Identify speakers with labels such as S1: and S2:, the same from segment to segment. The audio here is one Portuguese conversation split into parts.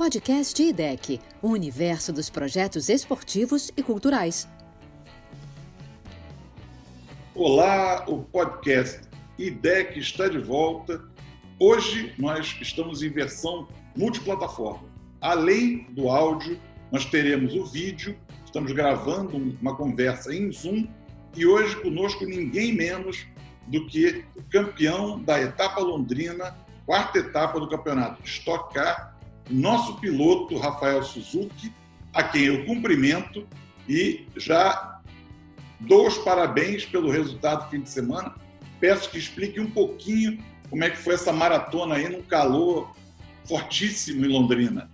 S1: podcast IDEC, o universo dos projetos esportivos e culturais.
S2: Olá, o podcast IDEC está de volta. Hoje nós estamos em versão multiplataforma. Além do áudio, nós teremos o vídeo. Estamos gravando uma conversa em Zoom e hoje conosco ninguém menos do que o campeão da etapa londrina, quarta etapa do campeonato Stock Car, nosso piloto Rafael Suzuki, a quem eu cumprimento e já dou os parabéns pelo resultado do fim de semana. Peço que explique um pouquinho como é que foi essa maratona aí num calor fortíssimo em Londrina.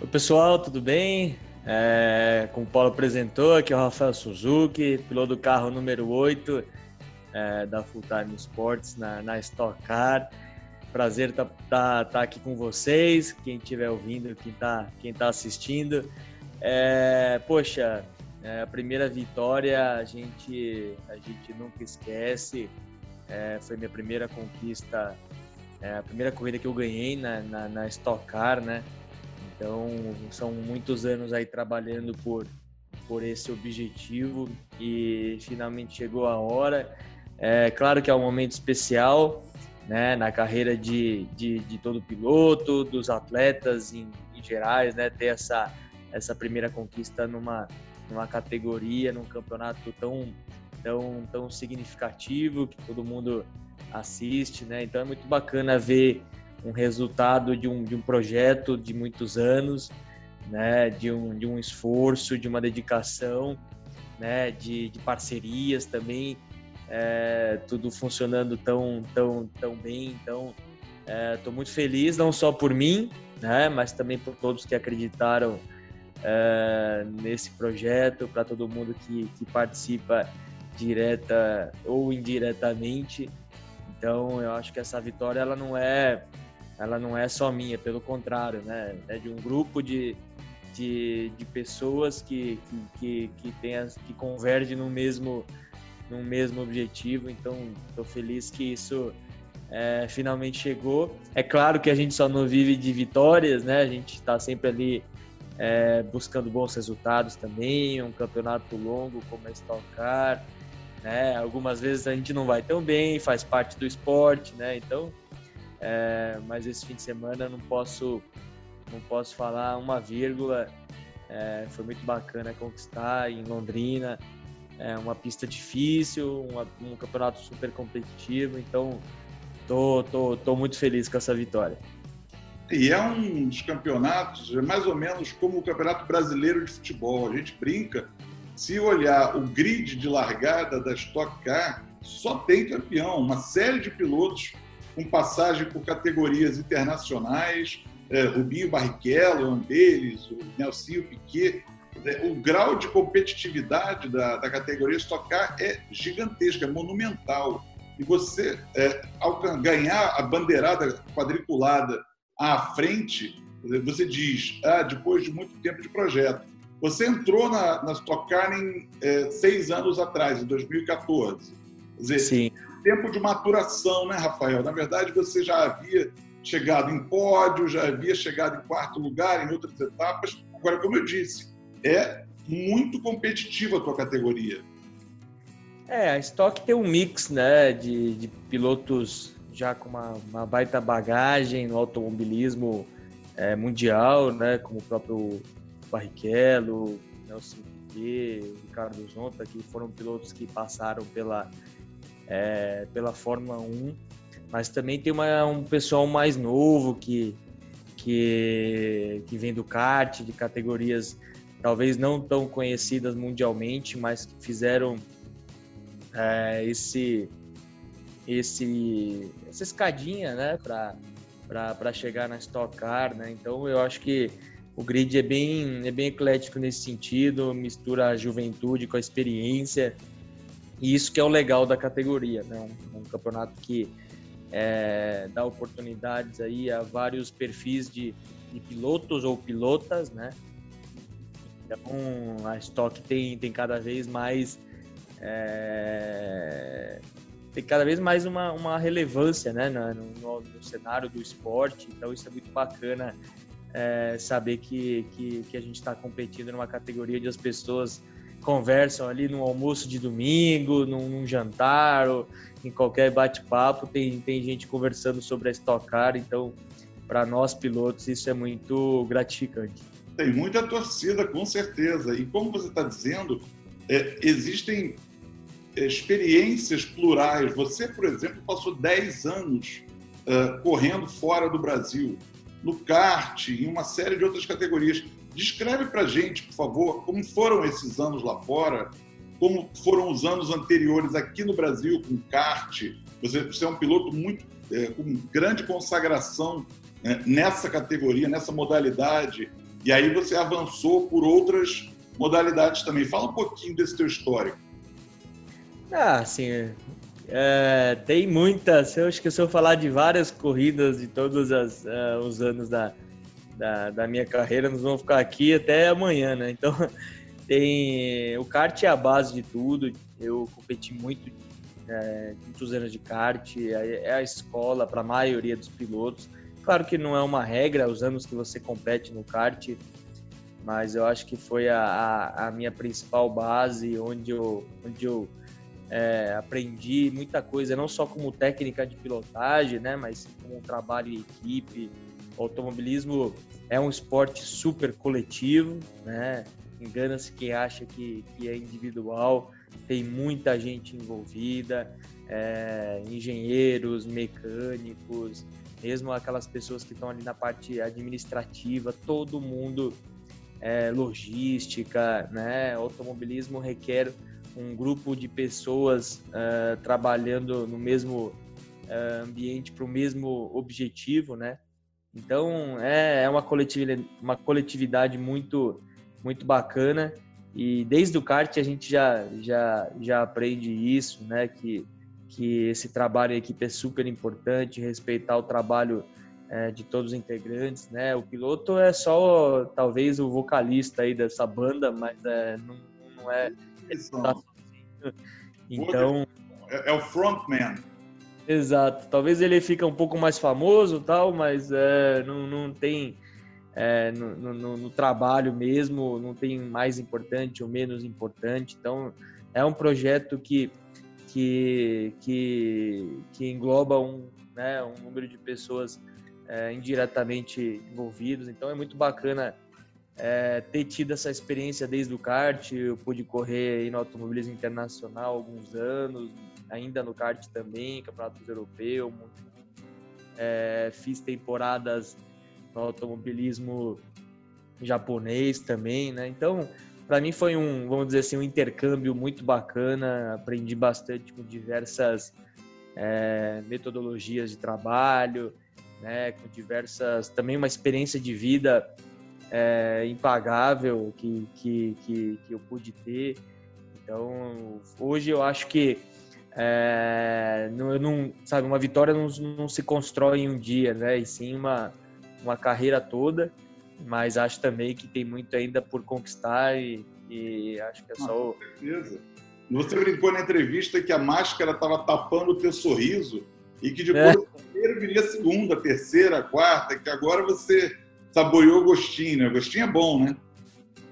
S3: Oi, pessoal, tudo bem? É, como o Paulo apresentou, aqui é o Rafael Suzuki, piloto do carro número 8 é, da Full Time Sports na, na Stock Car. Prazer estar tá, tá, tá aqui com vocês, quem estiver ouvindo, quem está quem tá assistindo. É, poxa, é, a primeira vitória a gente, a gente nunca esquece. É, foi minha primeira conquista, é, a primeira corrida que eu ganhei na, na, na Stock Car, né? Então, são muitos anos aí trabalhando por, por esse objetivo e finalmente chegou a hora. É claro que é um momento especial né, na carreira de, de, de todo piloto, dos atletas em, em gerais, né, ter essa, essa primeira conquista numa, numa categoria, num campeonato tão, tão, tão significativo que todo mundo assiste. Né? Então é muito bacana ver um resultado de um, de um projeto de muitos anos, né, de um, de um esforço, de uma dedicação, né, de, de parcerias também, é, tudo funcionando tão, tão, tão bem. Então, estou é, muito feliz, não só por mim, né, mas também por todos que acreditaram é, nesse projeto, para todo mundo que, que participa direta ou indiretamente. Então, eu acho que essa vitória ela não é ela não é só minha, pelo contrário, né? É de um grupo de, de, de pessoas que, que, que, que, tem as, que convergem no mesmo, no mesmo objetivo. Então, estou feliz que isso é, finalmente chegou. É claro que a gente só não vive de vitórias, né? A gente está sempre ali é, buscando bons resultados também, um campeonato longo como a Stock Car, né? Algumas vezes a gente não vai tão bem, faz parte do esporte, né? Então é, mas esse fim de semana não posso não posso falar uma vírgula. É, foi muito bacana conquistar em Londrina, é uma pista difícil, uma, um campeonato super competitivo, então tô, tô, tô muito feliz com essa vitória.
S2: E é um dos campeonatos, é mais ou menos como o Campeonato Brasileiro de Futebol. A gente brinca, se olhar o grid de largada da Stock Car, só tem campeão, uma série de pilotos com passagem por categorias internacionais, é, Rubinho Barrichello, um deles, o Nelsinho Piquet. O grau de competitividade da, da categoria Stock Car é gigantesco, é monumental. E você, é, ao ganhar a bandeirada quadriculada à frente, você diz, ah, depois de muito tempo de projeto, você entrou na, na Stock Car em é, seis anos atrás, em 2014. Quer dizer, Sim tempo de maturação, né, Rafael? Na verdade, você já havia chegado em pódio, já havia chegado em quarto lugar em outras etapas. Agora, como eu disse, é muito competitiva a tua categoria.
S3: É, a Stock tem um mix, né, de, de pilotos já com uma, uma, baita bagagem no automobilismo é, mundial, né, como o próprio Barrichello, Nelson Piquet, Ricardo Zonta, que foram pilotos que passaram pela é, pela Fórmula 1, mas também tem uma, um pessoal mais novo que, que, que vem do kart, de categorias talvez não tão conhecidas mundialmente, mas que fizeram é, esse, esse, essa escadinha né, para chegar na Stock Car. Né? Então eu acho que o grid é bem, é bem eclético nesse sentido, mistura a juventude com a experiência. E isso que é o legal da categoria, né? Um, um campeonato que é, dá oportunidades aí a vários perfis de, de, pilotos ou pilotas, né? Então a Stock tem, tem cada vez mais é, ter cada vez mais uma, uma relevância né, no, no, no cenário do esporte. Então isso é muito bacana é, saber que, que, que, a gente está competindo numa categoria onde as pessoas conversam ali no almoço de domingo, num, num jantar, ou em qualquer bate-papo, tem, tem gente conversando sobre a Stock Car, então para nós pilotos isso é muito gratificante.
S2: Tem muita torcida, com certeza. E como você está dizendo, é, existem experiências plurais. Você, por exemplo, passou 10 anos uh, correndo fora do Brasil, no kart, em uma série de outras categorias. Descreve para gente, por favor, como foram esses anos lá fora, como foram os anos anteriores aqui no Brasil com kart. Você, você é um piloto muito é, com grande consagração né, nessa categoria, nessa modalidade. E aí você avançou por outras modalidades também. Fala um pouquinho desse teu histórico.
S3: Ah, sim. É, tem muitas. Eu acho que se eu falar de várias corridas de todos as, uh, os anos da, da, da, minha carreira, nós vamos ficar aqui até amanhã, né? Então, tem o kart é a base de tudo. Eu competi muito, é, muitos anos de kart. É, é a escola para a maioria dos pilotos. Claro que não é uma regra os anos que você compete no kart, mas eu acho que foi a, a, a minha principal base, onde eu, onde eu é, aprendi muita coisa, não só como técnica de pilotagem, né, mas como trabalho em equipe. O automobilismo é um esporte super coletivo, né? Engana-se quem acha que, que é individual. Tem muita gente envolvida, é, engenheiros, mecânicos, mesmo aquelas pessoas que estão ali na parte administrativa, todo mundo, é, logística, né? Automobilismo requer um grupo de pessoas uh, trabalhando no mesmo uh, ambiente para o mesmo objetivo, né? Então é, é uma coletividade, uma coletividade muito muito bacana e desde o kart a gente já já já aprende isso, né? Que que esse trabalho em equipe é super importante, respeitar o trabalho é, de todos os integrantes, né? O piloto é só talvez o vocalista aí dessa banda, mas é, não, não é Tá
S2: então. É, é, o frontman.
S3: Exato. Talvez ele fica um pouco mais famoso tal, mas é, não, não tem. É, no, no, no, trabalho mesmo, não tem mais importante ou menos importante. Então, é um projeto que, que, que, que engloba um, né, um número de pessoas é, indiretamente envolvidos. Então, é muito bacana é, ter tido essa experiência desde o kart, eu pude correr no automobilismo internacional alguns anos, ainda no kart também, campeonatos europeu, é, fiz temporadas no automobilismo japonês também, né? Então, para mim foi um, vamos dizer assim, um intercâmbio muito bacana, aprendi bastante com diversas é, metodologias de trabalho, né? Com diversas, também uma experiência de vida é, impagável que, que, que, que, eu pude ter. Então, hoje eu acho que é, não, não, sabe, uma vitória não, não se constrói em um dia, né? E sim uma, uma carreira toda. Mas acho também que tem muito ainda por conquistar e, e acho que é só. Ah,
S2: com certeza. Você brincou na entrevista que a máscara estava tapando o teu sorriso e que depois é. primeiro viria a segunda, a terceira, a quarta, que agora você saboreou o gostinho, né? O gostinho é bom, né?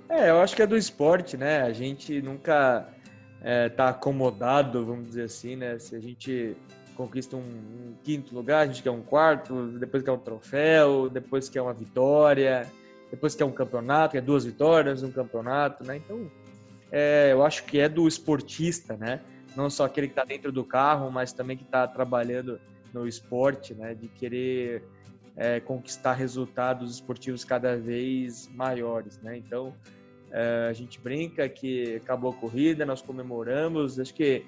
S3: É, eu acho que é do esporte, né? A gente nunca é, tá acomodado, vamos dizer assim, né? Se a gente conquista um, um, quinto lugar, a gente quer um quarto, depois quer um troféu, depois quer uma vitória, depois quer um campeonato, quer duas vitórias, um campeonato, né? Então, é, eu acho que é do esportista, né? Não só aquele que está dentro do carro, mas também que está trabalhando no esporte, né? De querer é, conquistar resultados esportivos cada vez maiores, né? Então é, a gente brinca que acabou a corrida, nós comemoramos. Acho que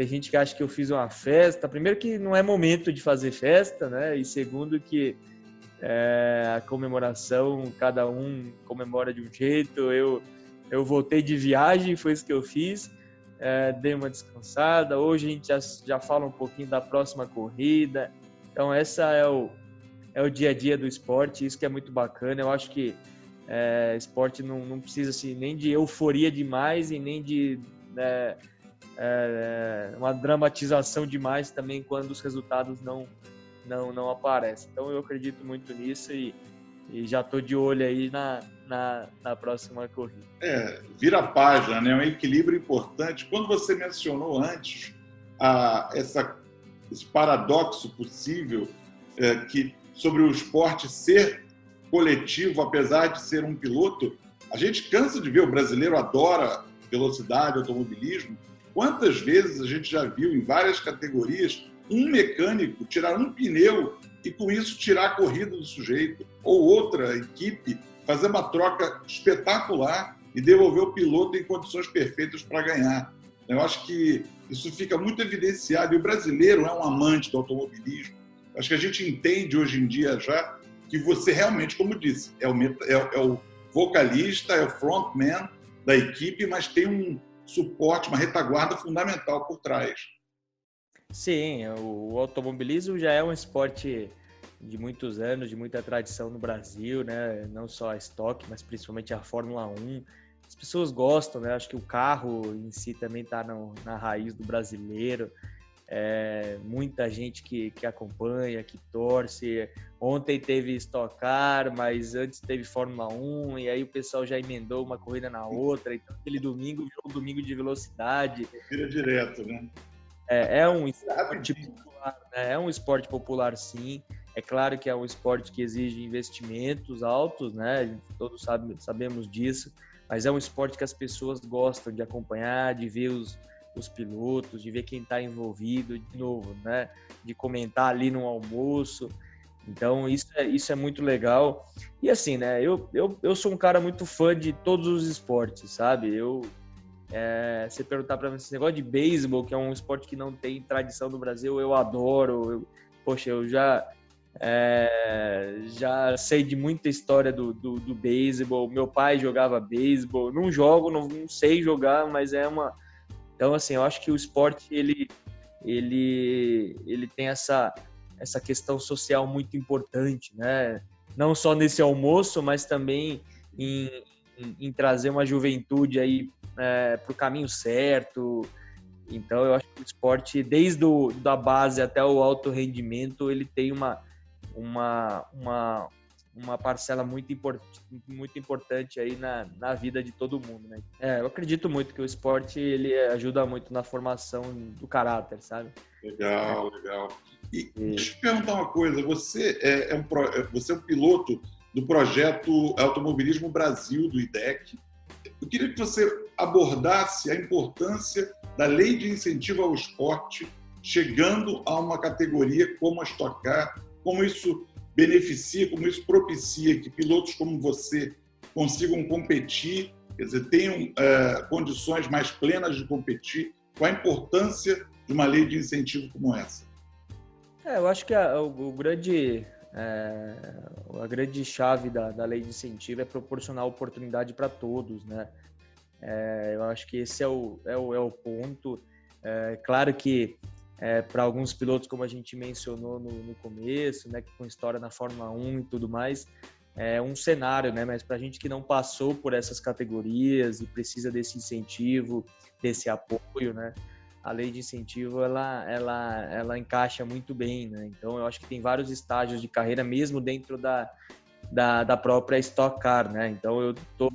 S3: tem gente que acha que eu fiz uma festa. Primeiro que não é momento de fazer festa, né? E segundo que é, a comemoração cada um comemora de um jeito. Eu eu voltei de viagem, foi isso que eu fiz. É, dei uma descansada. Hoje a gente já, já fala um pouquinho da próxima corrida. Então essa é o é o dia a dia do esporte, isso que é muito bacana. Eu acho que é, esporte não, não precisa assim, nem de euforia demais e nem de né, é, uma dramatização demais também quando os resultados não, não, não aparecem. Então eu acredito muito nisso e, e já estou de olho aí na, na, na, próxima corrida.
S2: É, vira página, né? É um equilíbrio importante. Quando você mencionou antes a, essa, esse paradoxo possível é, que sobre o esporte ser coletivo, apesar de ser um piloto, a gente cansa de ver, o brasileiro adora velocidade, automobilismo. Quantas vezes a gente já viu em várias categorias um mecânico tirar um pneu e com isso tirar a corrida do sujeito, ou outra equipe fazer uma troca espetacular e devolver o piloto em condições perfeitas para ganhar. Eu acho que isso fica muito evidenciado e o brasileiro é um amante do automobilismo. Acho que a gente entende hoje em dia já que você realmente, como disse, é o, é, é o vocalista, é o frontman da equipe, mas tem um suporte, uma retaguarda fundamental por trás.
S3: Sim, o automobilismo já é um esporte de muitos anos, de muita tradição no Brasil, né? Não só a estoque, mas principalmente a Fórmula 1. As pessoas gostam, né? Acho que o carro em si também está na raiz do brasileiro é, muita gente que, que acompanha, que torce. Ontem teve Stock Car, mas antes teve Fórmula 1, e aí o pessoal já emendou uma corrida na outra. Então, aquele domingo virou um domingo de velocidade.
S2: Vira direto, né?
S3: É, é um esporte popular, né? É um esporte popular, sim. É claro que é um esporte que exige investimentos altos, né? Todos sabe, sabemos disso. Mas é um esporte que as pessoas gostam de acompanhar, de ver os, os pilotos, de ver quem está envolvido, de novo, né? De comentar ali no almoço. Então, isso é, isso é muito legal. E assim, né? Eu, eu, eu sou um cara muito fã de todos os esportes, sabe? Eu. É, você perguntar para mim esse negócio de beisebol, que é um esporte que não tem tradição no Brasil, eu adoro. Eu, poxa, eu já. É, já sei de muita história do, do, do beisebol. Meu pai jogava beisebol. Não jogo, não, não sei jogar, mas é uma, então, assim, eu acho que o esporte ele, ele, ele tem essa, essa questão social muito importante, né? Não só nesse almoço, mas também em, em, em trazer uma juventude aí é, para o caminho certo. Então, eu acho que o esporte, desde o, da base até o alto rendimento, ele tem uma, uma, uma, uma parcela muito, import, muito importante aí na, na vida de todo mundo, né? É, eu acredito muito que o esporte ele ajuda muito na formação do caráter, sabe?
S2: Legal, legal. E, e... deixa eu te perguntar uma coisa, você é, é um, você é um piloto do projeto Automobilismo Brasil, do IDEC. Eu queria que você abordasse a importância da lei de incentivo ao esporte chegando a uma categoria como a Stock Car, como isso beneficia, como isso propicia que pilotos como você consigam competir, quer dizer, tenham é, condições mais plenas de competir? Qual a importância de uma lei de incentivo como essa?
S3: É, eu acho que a, o, o, grande, é, a grande chave da, da lei de incentivo é proporcionar oportunidade para todos, né? É, eu acho que esse é o, é o, é o ponto. É, claro que é, para alguns pilotos, como a gente mencionou no, no, começo, né, com história na Fórmula 1 e tudo mais, é um cenário, né? Mas para a gente que não passou por essas categorias e precisa desse incentivo, desse apoio, né? A lei de incentivo ela, ela, ela encaixa muito bem, né? Então eu acho que tem vários estágios de carreira mesmo dentro da, da, da própria Stock Car, né? Então eu tô,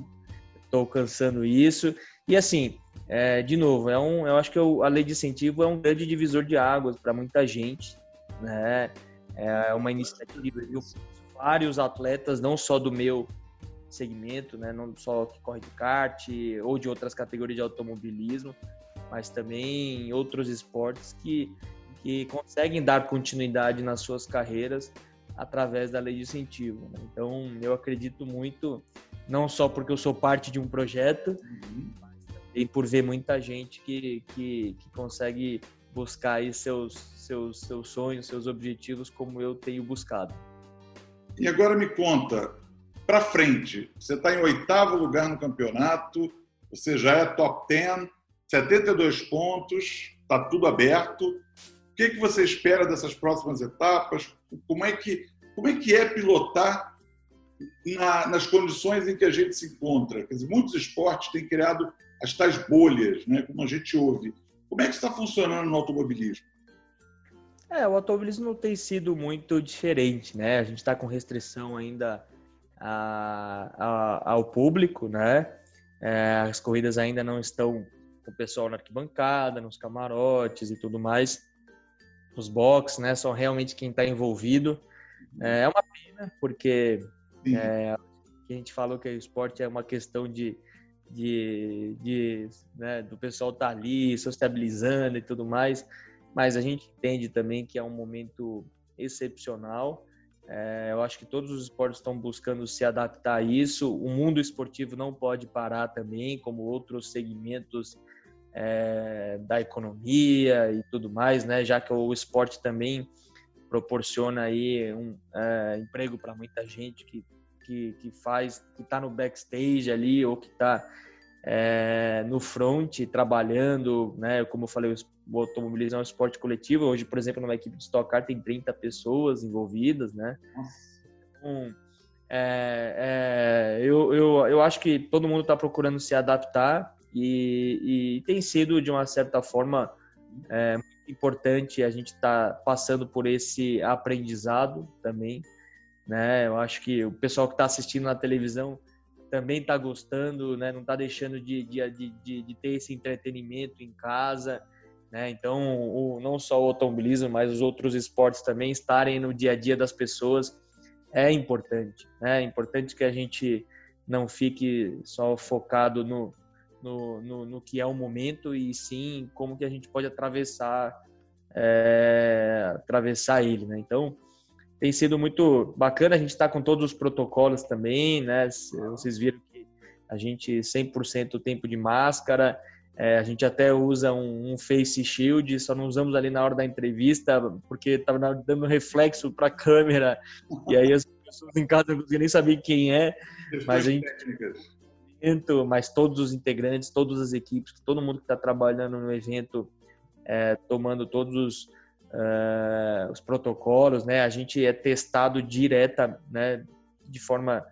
S3: tô alcançando isso e assim é, de novo, é um, eu acho que a lei de incentivo é um grande divisor de águas para muita gente, né? É uma iniciativa de vários atletas, não só do meu segmento, né? Não só que corre de kart ou de outras categorias de automobilismo, mas também outros esportes que, que conseguem dar continuidade nas suas carreiras através da lei de incentivo. Né? Então, eu acredito muito, não só porque eu sou parte de um projeto, uhum e por ver muita gente que, que, que consegue buscar aí seus, seus, seus sonhos, seus objetivos como eu tenho buscado.
S2: E agora me conta, para frente, você está em oitavo lugar no campeonato, você já é top 10, 72 pontos, está tudo aberto. O que, que você espera dessas próximas etapas? Como é que, como é, que é pilotar na, nas condições em que a gente se encontra? Dizer, muitos esportes têm criado as tais bolhas, né, como a gente ouve. Como é que está funcionando no automobilismo?
S3: É, o automobilismo não tem sido muito diferente, né? A gente está com restrição ainda a, a, ao público, né? É, as corridas ainda não estão com o pessoal na arquibancada, nos camarotes e tudo mais. Os box, né? São realmente quem está envolvido. É, é uma pena, porque é, a gente falou que o esporte é uma questão de, de, de né, do pessoal estar tá ali sociabilizando e tudo mais, mas a gente entende também que é um momento excepcional. É, eu acho que todos os esportes estão buscando se adaptar a isso. O mundo esportivo não pode parar também, como outros segmentos é, da economia e tudo mais, né? Já que o esporte também proporciona aí um é, emprego para muita gente que, que, que faz, que está no backstage ali ou que está é, no front trabalhando, né? Como eu falei, o automobilismo é um esporte coletivo. Hoje, por exemplo, numa equipe de Stock Car tem 30 pessoas envolvidas, né? Então, é, é, eu, eu, eu acho que todo mundo está procurando se adaptar e, e, tem sido, de uma certa forma, é, importante a gente estar tá passando por esse aprendizado também. Né? Eu acho que o pessoal que está assistindo na televisão também está gostando, né? não está deixando de, de, de, de, ter esse entretenimento em casa. Né? Então, o, não só o automobilismo, mas os outros esportes também estarem no dia a dia das pessoas é importante. Né? É importante que a gente não fique só focado no, no, no, no, que é o momento e sim como que a gente pode atravessar é, atravessar ele, né? Então tem sido muito bacana a gente está com todos os protocolos também, né? Vocês viram que a gente 100% tempo de máscara, é, a gente até usa um, um, face shield, só não usamos ali na hora da entrevista porque estava dando reflexo para a câmera e aí as pessoas em casa não conseguiam nem saber quem é, mas a gente mas todos os integrantes, todas as equipes, todo mundo que está trabalhando no evento, é, tomando todos os, uh, os, protocolos, né? A gente é testado direta, né? De forma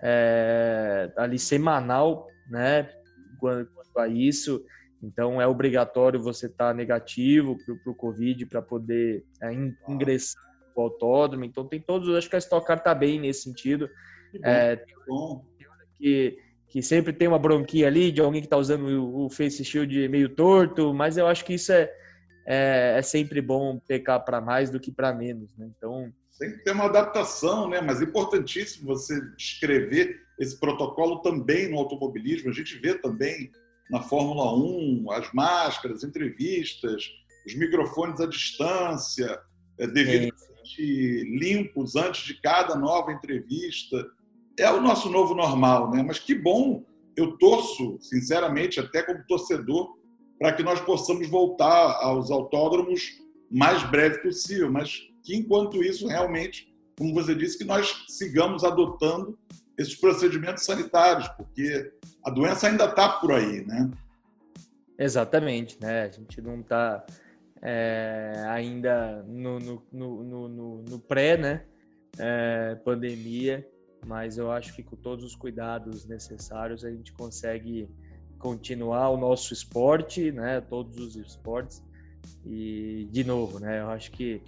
S3: é, ali semanal, né? Quanto, a isso, então é obrigatório você estar tá negativo para o Covid para poder ingressar no autódromo. Então tem todos, acho que a Stock Car está bem nesse sentido. Que bom, é, que, bom. que que sempre tem uma bronquinha ali de alguém que está usando o, face shield meio torto, mas eu acho que isso é, é, é sempre bom pecar para mais do que para menos, né? Então
S2: tem que ter uma adaptação, né? Mas é importantíssimo você descrever esse protocolo também no automobilismo. A gente vê também na Fórmula 1 as máscaras, entrevistas, os microfones à distância, é, devidamente limpos antes de cada nova entrevista é o nosso novo normal, né? Mas que bom, eu torço, sinceramente, até como torcedor, para que nós possamos voltar aos autódromos mais breve possível, mas que enquanto isso, realmente, como você disse, que nós sigamos adotando esses procedimentos sanitários, porque a doença ainda está por aí, né?
S3: Exatamente, né? A gente não está é, ainda no, no, no, no, pré, né? É, pandemia mas eu acho que com todos os cuidados necessários a gente consegue continuar o nosso esporte, né, todos os esportes e de novo, né, eu acho que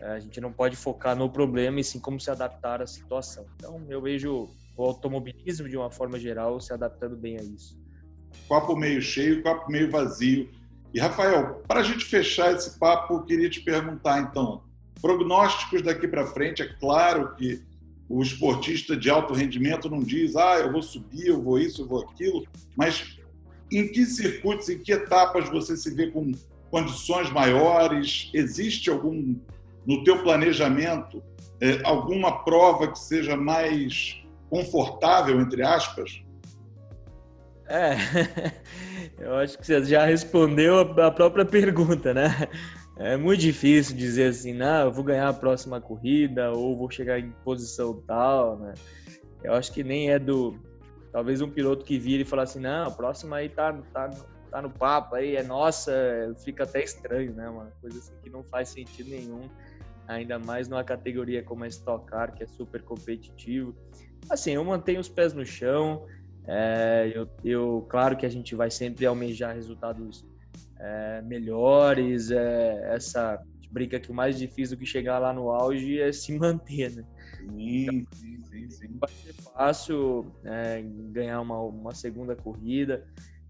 S3: a gente não pode focar no problema e sim como se adaptar à situação. Então eu vejo o automobilismo de uma forma geral se adaptando bem a isso.
S2: Copo meio cheio, copo meio vazio. E Rafael, para a gente fechar esse papo, eu queria te perguntar então, prognósticos daqui para frente, é claro que o esportista de alto rendimento não diz, ah, eu vou subir, eu vou isso, eu vou aquilo, mas em que circuitos, em que etapas você se vê com condições maiores? Existe algum, no teu planejamento, é, alguma prova que seja mais confortável, entre aspas?
S3: É, eu acho que você já respondeu a própria pergunta, né? É muito difícil dizer assim, não, eu vou ganhar a próxima corrida ou vou chegar em posição tal, né? Eu acho que nem é do talvez um piloto que vira e fala assim, não, a próxima aí tá, tá, tá no papo aí, é nossa, fica até estranho, né? Uma coisa assim que não faz sentido nenhum, ainda mais numa categoria como a Stock Car, que é super competitivo. Assim, eu mantenho os pés no chão, é, eu, eu, claro que a gente vai sempre almejar resultados é, melhores. É, essa brinca que o mais difícil do que chegar lá no auge é se manter, né?
S2: Sim, sim, sim, sim.
S3: Vai ser fácil é, ganhar uma, uma segunda corrida.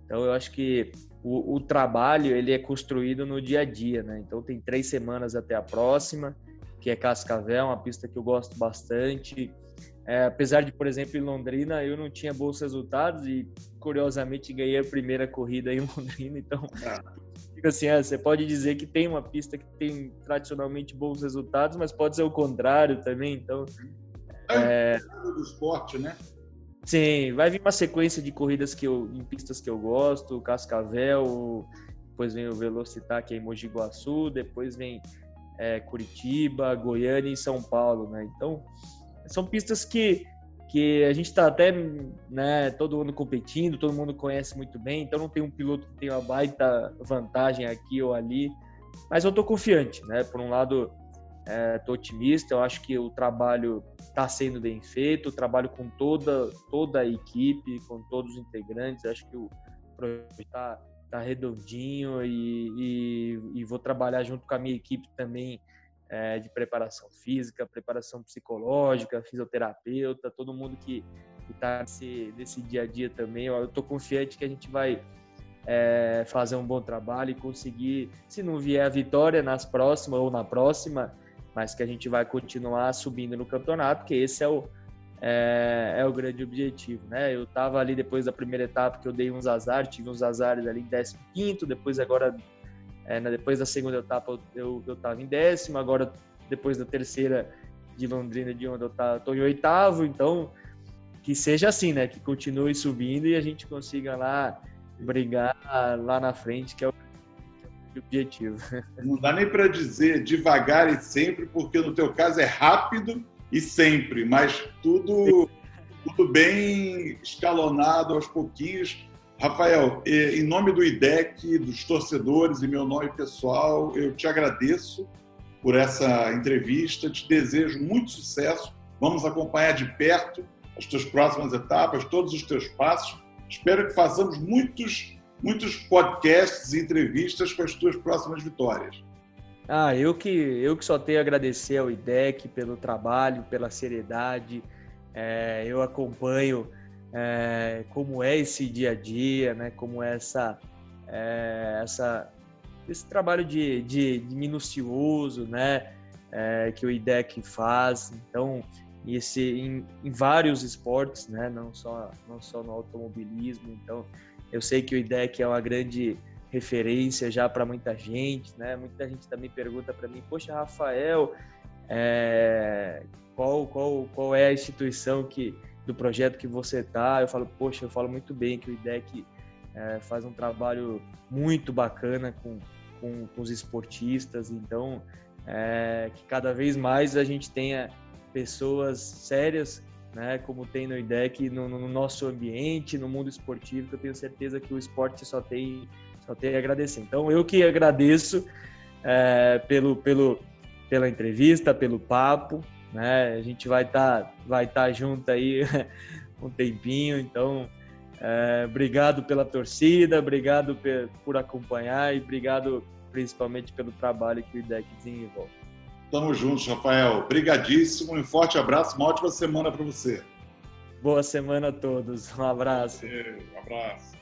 S3: Então eu acho que o, o, trabalho ele é construído no dia a dia, né? Então tem três semanas até a próxima, que é Cascavel, uma pista que eu gosto bastante. É, apesar de, por exemplo, em Londrina eu não tinha bons resultados e curiosamente ganhei a primeira corrida em Londrina, então ah. assim, é, você pode dizer que tem uma pista que tem tradicionalmente bons resultados, mas pode ser o contrário também, então
S2: é, é do esporte, né?
S3: Sim, vai vir uma sequência de corridas que eu, em pistas que eu gosto, Cascavel, depois vem o Velocitar, que é em Mogi Guaçu, depois vem é, Curitiba, Goiânia e São Paulo, né? Então, são pistas que, que a gente está até, né, todo mundo competindo, todo mundo conhece muito bem, então não tem um piloto que tem uma baita vantagem aqui ou ali, mas eu estou confiante, né? Por um lado, Estou é, otimista, eu acho que o trabalho está sendo bem feito, o trabalho com toda, toda a equipe, com todos os integrantes, acho que o projeto está tá redondinho e, e, e, vou trabalhar junto com a minha equipe também é, de preparação física, preparação psicológica, fisioterapeuta, todo mundo que está nesse, nesse dia a dia também. Eu estou confiante que a gente vai é, fazer um bom trabalho e conseguir, se não vier a vitória nas próximas ou na próxima, mas que a gente vai continuar subindo no campeonato, que esse é o, é, é o grande objetivo, né? Eu estava ali depois da primeira etapa que eu dei uns azares, tive uns azares ali em 15 depois agora, é, depois da segunda etapa eu, eu tava em décimo, agora depois da terceira de Londrina de onde eu tá, tô em oitavo, então que seja assim, né? Que continue subindo e a gente consiga lá brigar lá na frente, que é o objetivo.
S2: Não dá nem para dizer devagar e sempre, porque no teu caso é rápido e sempre, mas tudo, tudo bem escalonado aos pouquinhos. Rafael, em nome do IDEC, dos torcedores e meu nome pessoal, eu te agradeço por essa entrevista, te desejo muito sucesso. Vamos acompanhar de perto as tuas próximas etapas, todos os teus passos. Espero que façamos muitos muitos podcasts e entrevistas com as tuas próximas vitórias.
S3: Ah, eu que, eu que só tenho a agradecer ao IDEC pelo trabalho, pela seriedade. É, eu acompanho é, como é esse dia a dia, né? Como é essa, é, essa esse trabalho de, de, de minucioso, né? É, que o IDEC faz. Então, esse em, em, vários esportes, né? Não só não só no automobilismo. Então, eu sei que o IDEC é uma grande referência já para muita gente, né? Muita gente também pergunta para mim, poxa, Rafael, é, qual, qual, qual é a instituição que do projeto que você tá? Eu falo, poxa, eu falo muito bem que o IDEC é, faz um trabalho muito bacana com, com, com os esportistas, então é, que cada vez mais a gente tenha pessoas sérias né, como tem no IDEC, no, no, nosso ambiente, no mundo esportivo, que eu tenho certeza que o esporte só tem, só tem a agradecer. Então, eu que agradeço é, pelo, pelo, pela entrevista, pelo papo, né, a gente vai estar tá, vai tá junto aí um tempinho, então, é, obrigado pela torcida, obrigado por acompanhar e obrigado principalmente pelo trabalho que o IDEC desenvolve.
S2: Tamo juntos, Rafael. Brigadíssimo, um forte abraço, uma ótima semana para você.
S3: Boa semana a todos. Um abraço.
S2: Um abraço.